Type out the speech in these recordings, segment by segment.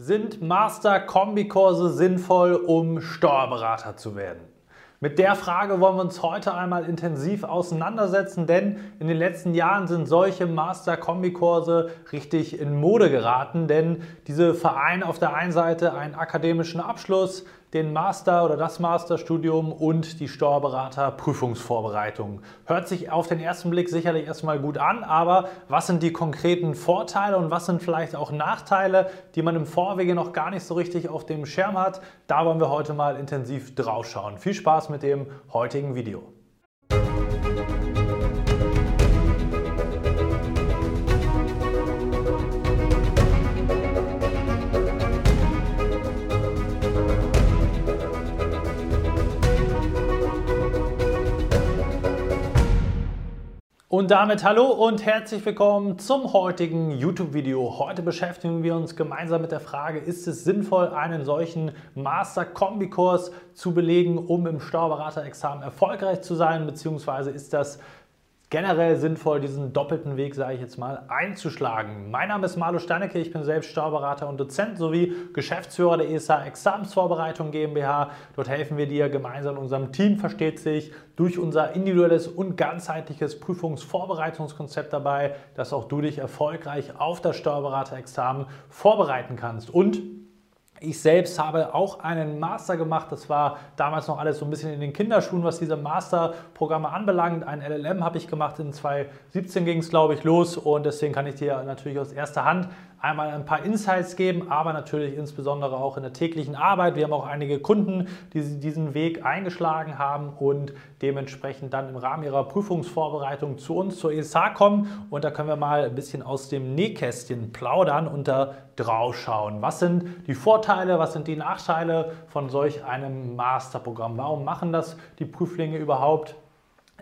Sind Master-Kombikurse sinnvoll, um Steuerberater zu werden? Mit der Frage wollen wir uns heute einmal intensiv auseinandersetzen, denn in den letzten Jahren sind solche Master-Kombikurse richtig in Mode geraten, denn diese vereinen auf der einen Seite einen akademischen Abschluss, den Master oder das Masterstudium und die Steuerberater-Prüfungsvorbereitung. Hört sich auf den ersten Blick sicherlich erstmal gut an, aber was sind die konkreten Vorteile und was sind vielleicht auch Nachteile, die man im Vorwege noch gar nicht so richtig auf dem Schirm hat? Da wollen wir heute mal intensiv drauf schauen. Viel Spaß mit dem heutigen Video. Und damit hallo und herzlich willkommen zum heutigen YouTube-Video. Heute beschäftigen wir uns gemeinsam mit der Frage, ist es sinnvoll, einen solchen Master-Kombi-Kurs zu belegen, um im Steuerberaterexamen erfolgreich zu sein, beziehungsweise ist das generell sinnvoll, diesen doppelten Weg, sage ich jetzt mal, einzuschlagen. Mein Name ist Marlo Steinecke, ich bin selbst Steuerberater und Dozent sowie Geschäftsführer der ESA Examensvorbereitung GmbH. Dort helfen wir dir gemeinsam in unserem Team, versteht sich, durch unser individuelles und ganzheitliches Prüfungsvorbereitungskonzept dabei, dass auch du dich erfolgreich auf das Steuerberaterexamen vorbereiten kannst. Und ich selbst habe auch einen Master gemacht. Das war damals noch alles so ein bisschen in den Kinderschuhen, was diese Masterprogramme anbelangt. Ein LLM habe ich gemacht. In 2017 ging es, glaube ich, los. Und deswegen kann ich dir natürlich aus erster Hand einmal ein paar Insights geben, aber natürlich insbesondere auch in der täglichen Arbeit. Wir haben auch einige Kunden, die diesen Weg eingeschlagen haben und dementsprechend dann im Rahmen ihrer Prüfungsvorbereitung zu uns zur ESA kommen. Und da können wir mal ein bisschen aus dem Nähkästchen plaudern und da drauf schauen. Was sind die Vorteile, was sind die Nachteile von solch einem Masterprogramm? Warum machen das die Prüflinge überhaupt?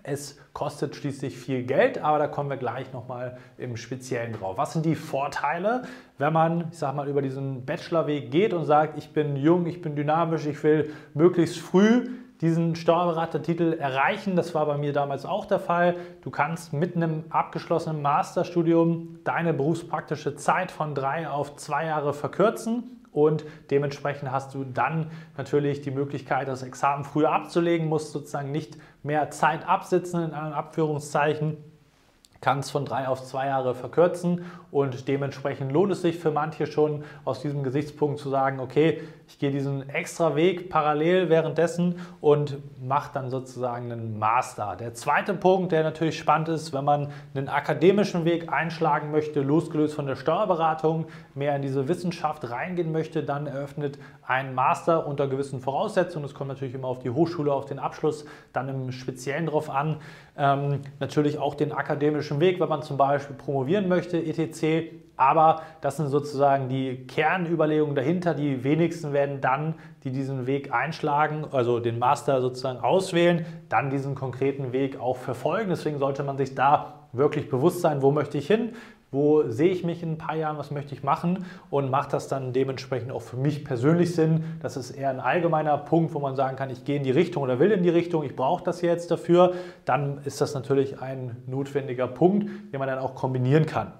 Es kostet schließlich viel Geld, aber da kommen wir gleich nochmal im Speziellen drauf. Was sind die Vorteile, wenn man, ich sag mal, über diesen Bachelorweg geht und sagt, ich bin jung, ich bin dynamisch, ich will möglichst früh diesen Steuerberatertitel erreichen. Das war bei mir damals auch der Fall. Du kannst mit einem abgeschlossenen Masterstudium deine berufspraktische Zeit von drei auf zwei Jahre verkürzen und dementsprechend hast du dann natürlich die Möglichkeit, das Examen früher abzulegen, musst sozusagen nicht mehr Zeit absitzen in anderen Abführungszeichen kann es von drei auf zwei Jahre verkürzen und dementsprechend lohnt es sich für manche schon aus diesem Gesichtspunkt zu sagen, okay, ich gehe diesen extra Weg parallel währenddessen und mache dann sozusagen einen Master. Der zweite Punkt, der natürlich spannend ist, wenn man einen akademischen Weg einschlagen möchte, losgelöst von der Steuerberatung, mehr in diese Wissenschaft reingehen möchte, dann eröffnet ein Master unter gewissen Voraussetzungen. Es kommt natürlich immer auf die Hochschule, auf den Abschluss, dann im Speziellen drauf an. Ähm, natürlich auch den akademischen Weg, wenn man zum Beispiel promovieren möchte, etc. Aber das sind sozusagen die Kernüberlegungen dahinter. Die wenigsten werden dann, die diesen Weg einschlagen, also den Master sozusagen auswählen, dann diesen konkreten Weg auch verfolgen. Deswegen sollte man sich da wirklich bewusst sein, wo möchte ich hin, wo sehe ich mich in ein paar Jahren, was möchte ich machen und macht das dann dementsprechend auch für mich persönlich Sinn. Das ist eher ein allgemeiner Punkt, wo man sagen kann, ich gehe in die Richtung oder will in die Richtung, ich brauche das jetzt dafür. Dann ist das natürlich ein notwendiger Punkt, den man dann auch kombinieren kann.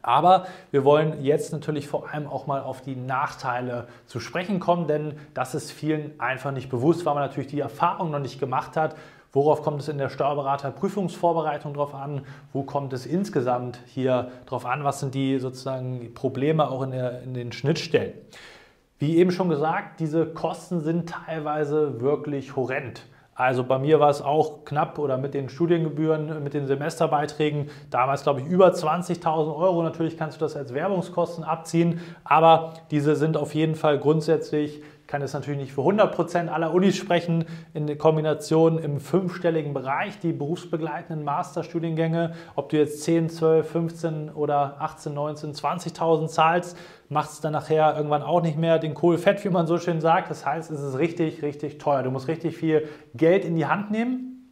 Aber wir wollen jetzt natürlich vor allem auch mal auf die Nachteile zu sprechen kommen, denn das ist vielen einfach nicht bewusst, weil man natürlich die Erfahrung noch nicht gemacht hat. Worauf kommt es in der Steuerberaterprüfungsvorbereitung drauf an? Wo kommt es insgesamt hier drauf an? Was sind die sozusagen Probleme auch in, der, in den Schnittstellen? Wie eben schon gesagt, diese Kosten sind teilweise wirklich horrend. Also bei mir war es auch knapp oder mit den Studiengebühren, mit den Semesterbeiträgen, damals glaube ich über 20.000 Euro. Natürlich kannst du das als Werbungskosten abziehen, aber diese sind auf jeden Fall grundsätzlich kann jetzt natürlich nicht für 100% aller Unis sprechen, in der Kombination im fünfstelligen Bereich, die berufsbegleitenden Masterstudiengänge. Ob du jetzt 10, 12, 15 oder 18, 19, 20.000 zahlst, macht es dann nachher irgendwann auch nicht mehr den Kohl fett, wie man so schön sagt. Das heißt, es ist richtig, richtig teuer. Du musst richtig viel Geld in die Hand nehmen.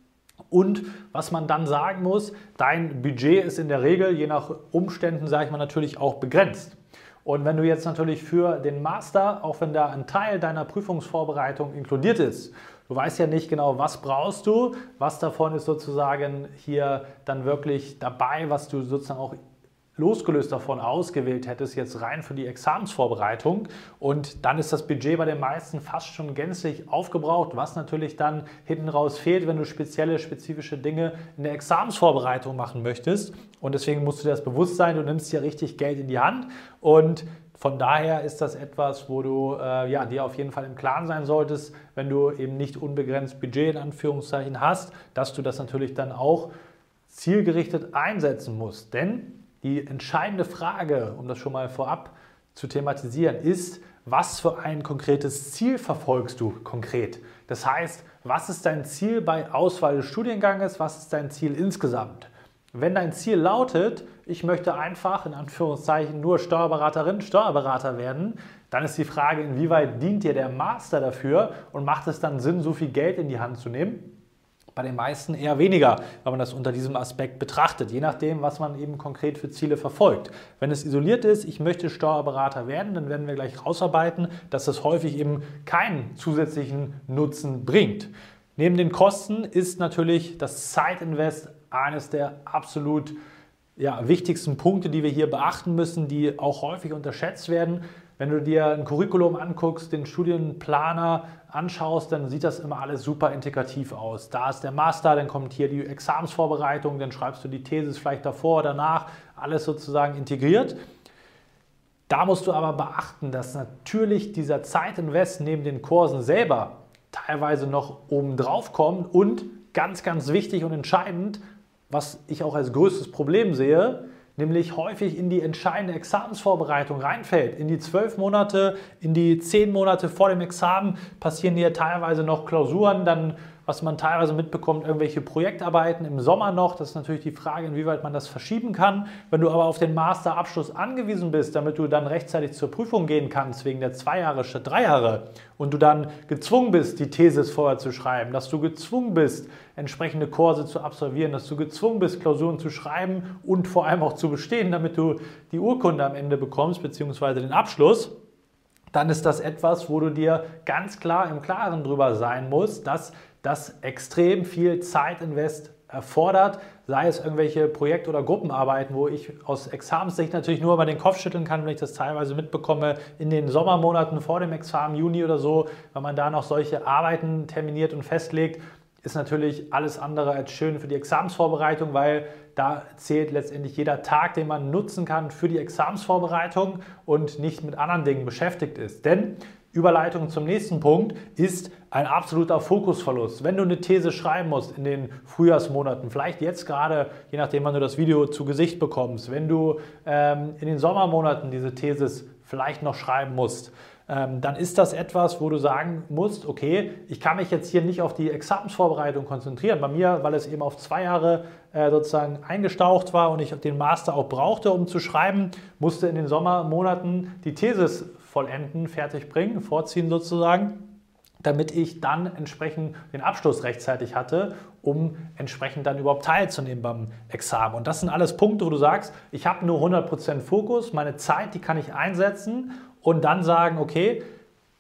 Und was man dann sagen muss, dein Budget ist in der Regel, je nach Umständen, sage ich mal, natürlich auch begrenzt. Und wenn du jetzt natürlich für den Master, auch wenn da ein Teil deiner Prüfungsvorbereitung inkludiert ist, du weißt ja nicht genau, was brauchst du, was davon ist sozusagen hier dann wirklich dabei, was du sozusagen auch losgelöst davon ausgewählt hättest, jetzt rein für die Examensvorbereitung. Und dann ist das Budget bei den meisten fast schon gänzlich aufgebraucht, was natürlich dann hinten raus fehlt, wenn du spezielle, spezifische Dinge in der Examensvorbereitung machen möchtest. Und deswegen musst du dir das bewusst sein, du nimmst hier richtig Geld in die Hand und von daher ist das etwas, wo du äh, ja, dir auf jeden Fall im Klaren sein solltest, wenn du eben nicht unbegrenzt Budget in Anführungszeichen hast, dass du das natürlich dann auch zielgerichtet einsetzen musst. Denn die entscheidende Frage, um das schon mal vorab zu thematisieren, ist, was für ein konkretes Ziel verfolgst du konkret? Das heißt, was ist dein Ziel bei Auswahl des Studienganges? Was ist dein Ziel insgesamt? Wenn dein Ziel lautet, ich möchte einfach in Anführungszeichen nur Steuerberaterin, Steuerberater werden, dann ist die Frage, inwieweit dient dir der Master dafür und macht es dann Sinn, so viel Geld in die Hand zu nehmen? Bei den meisten eher weniger, wenn man das unter diesem Aspekt betrachtet, je nachdem, was man eben konkret für Ziele verfolgt. Wenn es isoliert ist, ich möchte Steuerberater werden, dann werden wir gleich rausarbeiten, dass das häufig eben keinen zusätzlichen Nutzen bringt. Neben den Kosten ist natürlich das Zeitinvest eines der absolut ja, wichtigsten Punkte, die wir hier beachten müssen, die auch häufig unterschätzt werden. Wenn du dir ein Curriculum anguckst, den Studienplaner anschaust, dann sieht das immer alles super integrativ aus. Da ist der Master, dann kommt hier die Examensvorbereitung, dann schreibst du die Thesis vielleicht davor oder danach, alles sozusagen integriert. Da musst du aber beachten, dass natürlich dieser Zeitinvest neben den Kursen selber teilweise noch oben drauf kommt und ganz, ganz wichtig und entscheidend, was ich auch als größtes Problem sehe, nämlich häufig in die entscheidende Examensvorbereitung reinfällt. In die zwölf Monate, in die zehn Monate vor dem Examen passieren hier teilweise noch Klausuren, dann was man teilweise mitbekommt, irgendwelche Projektarbeiten im Sommer noch. Das ist natürlich die Frage, inwieweit man das verschieben kann. Wenn du aber auf den Masterabschluss angewiesen bist, damit du dann rechtzeitig zur Prüfung gehen kannst, wegen der zwei Jahre statt drei Jahre, und du dann gezwungen bist, die Thesis vorher zu schreiben, dass du gezwungen bist, entsprechende Kurse zu absolvieren, dass du gezwungen bist, Klausuren zu schreiben und vor allem auch zu bestehen, damit du die Urkunde am Ende bekommst, beziehungsweise den Abschluss, dann ist das etwas, wo du dir ganz klar im Klaren drüber sein musst, dass das extrem viel Zeitinvest erfordert, sei es irgendwelche Projekt- oder Gruppenarbeiten, wo ich aus Examenssicht natürlich nur über den Kopf schütteln kann, wenn ich das teilweise mitbekomme in den Sommermonaten vor dem Examen, Juni oder so, wenn man da noch solche Arbeiten terminiert und festlegt, ist natürlich alles andere als schön für die Examensvorbereitung, weil da zählt letztendlich jeder Tag, den man nutzen kann für die Examensvorbereitung und nicht mit anderen Dingen beschäftigt ist. Denn Überleitung zum nächsten Punkt ist ein absoluter Fokusverlust. Wenn du eine These schreiben musst in den Frühjahrsmonaten, vielleicht jetzt gerade, je nachdem, wann du das Video zu Gesicht bekommst, wenn du ähm, in den Sommermonaten diese Thesis vielleicht noch schreiben musst, dann ist das etwas, wo du sagen musst, okay, ich kann mich jetzt hier nicht auf die Examensvorbereitung konzentrieren. Bei mir, weil es eben auf zwei Jahre äh, sozusagen eingestaucht war und ich den Master auch brauchte, um zu schreiben, musste in den Sommermonaten die Thesis vollenden, fertig bringen, vorziehen sozusagen damit ich dann entsprechend den Abschluss rechtzeitig hatte, um entsprechend dann überhaupt teilzunehmen beim Examen. Und das sind alles Punkte, wo du sagst, ich habe nur 100% Fokus, meine Zeit, die kann ich einsetzen und dann sagen, okay,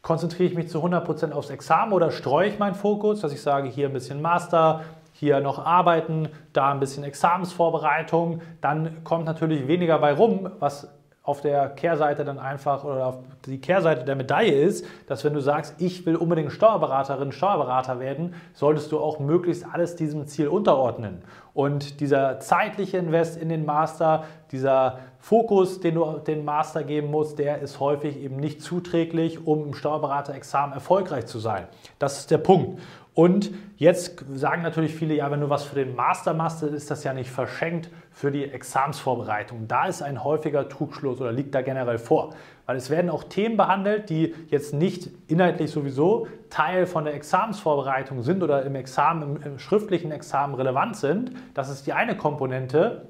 konzentriere ich mich zu 100% aufs Examen oder streue ich meinen Fokus, dass ich sage, hier ein bisschen Master, hier noch arbeiten, da ein bisschen Examensvorbereitung, dann kommt natürlich weniger bei rum, was auf der Kehrseite dann einfach oder auf die Kehrseite der Medaille ist, dass wenn du sagst, ich will unbedingt Steuerberaterin, Steuerberater werden, solltest du auch möglichst alles diesem Ziel unterordnen. Und dieser zeitliche Invest in den Master, dieser Fokus, den du den Master geben musst, der ist häufig eben nicht zuträglich, um im Steuerberaterexamen erfolgreich zu sein. Das ist der Punkt. Und jetzt sagen natürlich viele, ja, wenn du was für den Master machst, ist das ja nicht verschenkt für die Examsvorbereitung. Da ist ein häufiger Trugschluss oder liegt da generell vor. Weil es werden auch Themen behandelt, die jetzt nicht inhaltlich sowieso Teil von der Examsvorbereitung sind oder im Examen, im, schriftlichen Examen relevant sind. Das ist die eine Komponente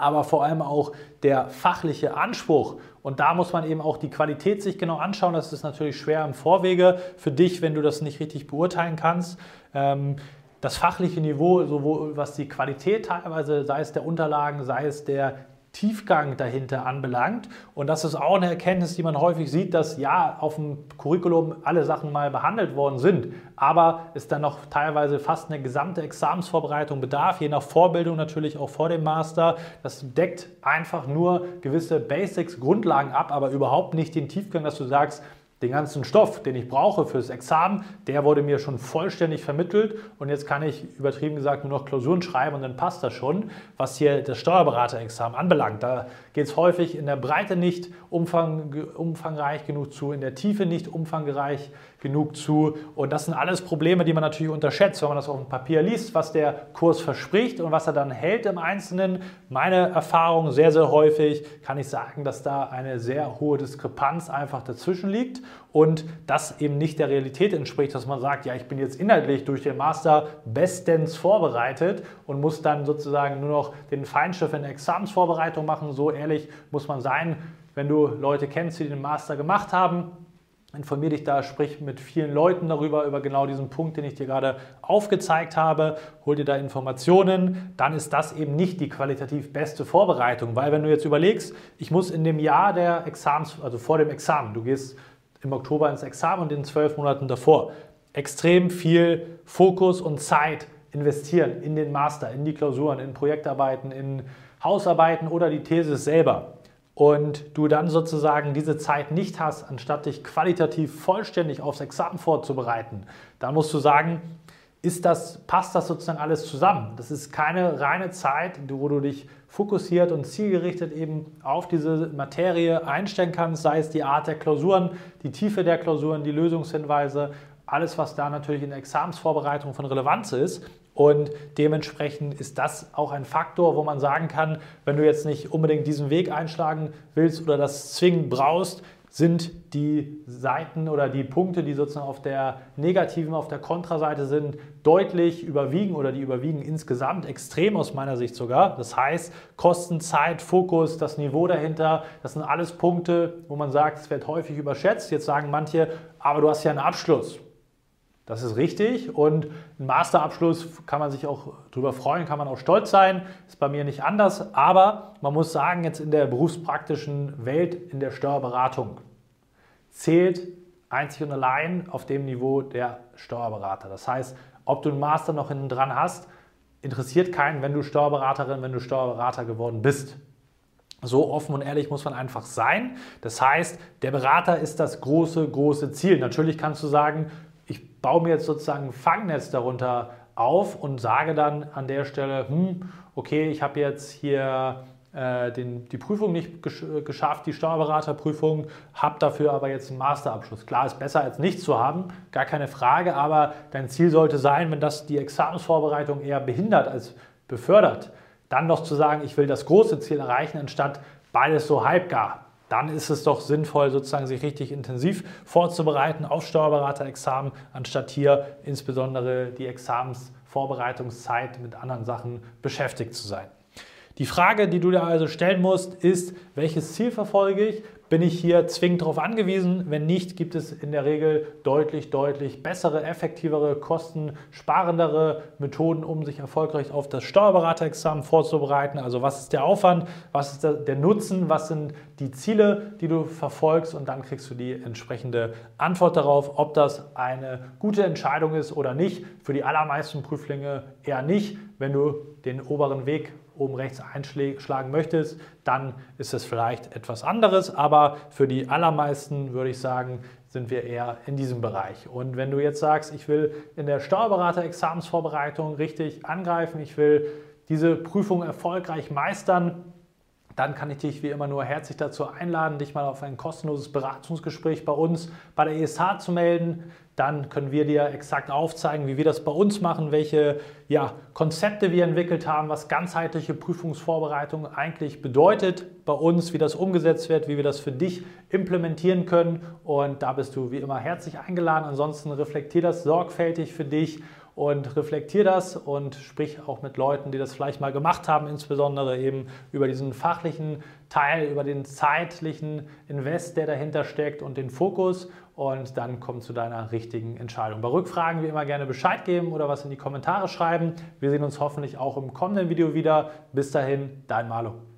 aber vor allem auch der fachliche Anspruch. Und da muss man eben auch die Qualität sich genau anschauen. Das ist natürlich schwer im Vorwege für dich, wenn du das nicht richtig beurteilen kannst. Ähm, das fachliche Niveau, sowohl was die Qualität teilweise, sei es der Unterlagen, sei es der Tiefgang dahinter anbelangt. Und das ist auch eine Erkenntnis, die man häufig sieht, dass ja auf dem Curriculum alle Sachen mal behandelt worden sind, aber es dann noch teilweise fast eine gesamte Examensvorbereitung bedarf, je nach Vorbildung natürlich auch vor dem Master. Das deckt einfach nur gewisse Basics, Grundlagen ab, aber überhaupt nicht den Tiefgang, dass du sagst, den ganzen Stoff, den ich brauche fürs Examen, der wurde mir schon vollständig vermittelt und jetzt kann ich übertrieben gesagt nur noch Klausuren schreiben und dann passt das schon, was hier das Steuerberaterexamen anbelangt. Da geht es häufig in der Breite nicht umfang, umfangreich genug zu, in der Tiefe nicht umfangreich genug zu und das sind alles Probleme, die man natürlich unterschätzt, wenn man das auf dem Papier liest, was der Kurs verspricht und was er dann hält im Einzelnen. Meine Erfahrung sehr, sehr häufig kann ich sagen, dass da eine sehr hohe Diskrepanz einfach dazwischen liegt und das eben nicht der Realität entspricht, dass man sagt, ja, ich bin jetzt inhaltlich durch den Master bestens vorbereitet und muss dann sozusagen nur noch den Feinschliff in der Examensvorbereitung machen. So ehrlich muss man sein, wenn du Leute kennst, die den Master gemacht haben, informiere dich da, sprich mit vielen Leuten darüber, über genau diesen Punkt, den ich dir gerade aufgezeigt habe, hol dir da Informationen, dann ist das eben nicht die qualitativ beste Vorbereitung, weil wenn du jetzt überlegst, ich muss in dem Jahr der Examens, also vor dem Examen, du gehst im Oktober ins Examen und in zwölf Monaten davor. Extrem viel Fokus und Zeit investieren in den Master, in die Klausuren, in Projektarbeiten, in Hausarbeiten oder die These selber. Und du dann sozusagen diese Zeit nicht hast, anstatt dich qualitativ vollständig aufs Examen vorzubereiten, dann musst du sagen, ist das, passt das sozusagen alles zusammen. Das ist keine reine Zeit, wo du dich fokussiert und zielgerichtet eben auf diese Materie einstellen kannst, sei es die Art der Klausuren, die Tiefe der Klausuren, die Lösungshinweise, alles, was da natürlich in der Examensvorbereitung von Relevanz ist. Und dementsprechend ist das auch ein Faktor, wo man sagen kann, wenn du jetzt nicht unbedingt diesen Weg einschlagen willst oder das zwingend brauchst, sind die Seiten oder die Punkte, die sozusagen auf der negativen, auf der Kontraseite sind, deutlich überwiegen oder die überwiegen insgesamt extrem aus meiner Sicht sogar. Das heißt, Kosten, Zeit, Fokus, das Niveau dahinter, das sind alles Punkte, wo man sagt, es wird häufig überschätzt. Jetzt sagen manche, aber du hast ja einen Abschluss. Das ist richtig und ein Masterabschluss kann man sich auch darüber freuen, kann man auch stolz sein. Ist bei mir nicht anders, aber man muss sagen, jetzt in der berufspraktischen Welt, in der Steuerberatung, zählt einzig und allein auf dem Niveau der Steuerberater. Das heißt, ob du einen Master noch hinten dran hast, interessiert keinen, wenn du Steuerberaterin, wenn du Steuerberater geworden bist. So offen und ehrlich muss man einfach sein. Das heißt, der Berater ist das große, große Ziel. Natürlich kannst du sagen, baue mir jetzt sozusagen ein Fangnetz darunter auf und sage dann an der Stelle, hm, okay, ich habe jetzt hier äh, den, die Prüfung nicht gesch geschafft, die Steuerberaterprüfung, habe dafür aber jetzt einen Masterabschluss. Klar, ist besser als nichts zu haben, gar keine Frage, aber dein Ziel sollte sein, wenn das die Examensvorbereitung eher behindert als befördert, dann noch zu sagen, ich will das große Ziel erreichen, anstatt beides so halbgar dann ist es doch sinnvoll, sozusagen sich richtig intensiv vorzubereiten auf Steuerberaterexamen, anstatt hier insbesondere die Examensvorbereitungszeit mit anderen Sachen beschäftigt zu sein. Die Frage, die du dir also stellen musst, ist, welches Ziel verfolge ich? Bin ich hier zwingend darauf angewiesen? Wenn nicht, gibt es in der Regel deutlich, deutlich bessere, effektivere, kostensparendere Methoden, um sich erfolgreich auf das Steuerberaterexamen vorzubereiten. Also was ist der Aufwand, was ist der Nutzen, was sind die Ziele, die du verfolgst und dann kriegst du die entsprechende Antwort darauf, ob das eine gute Entscheidung ist oder nicht. Für die allermeisten Prüflinge eher nicht. Wenn du den oberen Weg oben rechts einschlagen möchtest, dann ist es vielleicht etwas anderes, aber für die allermeisten würde ich sagen, sind wir eher in diesem Bereich. Und wenn du jetzt sagst, ich will in der Steuerberater-Examensvorbereitung richtig angreifen, ich will diese Prüfung erfolgreich meistern, dann kann ich dich wie immer nur herzlich dazu einladen, dich mal auf ein kostenloses Beratungsgespräch bei uns bei der ESH zu melden. Dann können wir dir exakt aufzeigen, wie wir das bei uns machen, welche ja, Konzepte wir entwickelt haben, was ganzheitliche Prüfungsvorbereitung eigentlich bedeutet bei uns, wie das umgesetzt wird, wie wir das für dich implementieren können. Und da bist du wie immer herzlich eingeladen. Ansonsten reflektier das sorgfältig für dich und reflektier das und sprich auch mit Leuten, die das vielleicht mal gemacht haben, insbesondere eben über diesen fachlichen Teil, über den zeitlichen Invest, der dahinter steckt und den Fokus und dann komm zu deiner richtigen Entscheidung. Bei Rückfragen wie immer gerne Bescheid geben oder was in die Kommentare schreiben. Wir sehen uns hoffentlich auch im kommenden Video wieder. Bis dahin, dein Malo.